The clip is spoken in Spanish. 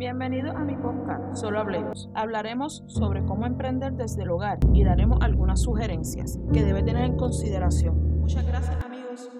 Bienvenido a mi podcast, Solo Hablemos. Hablaremos sobre cómo emprender desde el hogar y daremos algunas sugerencias que debe tener en consideración. Muchas gracias, amigos.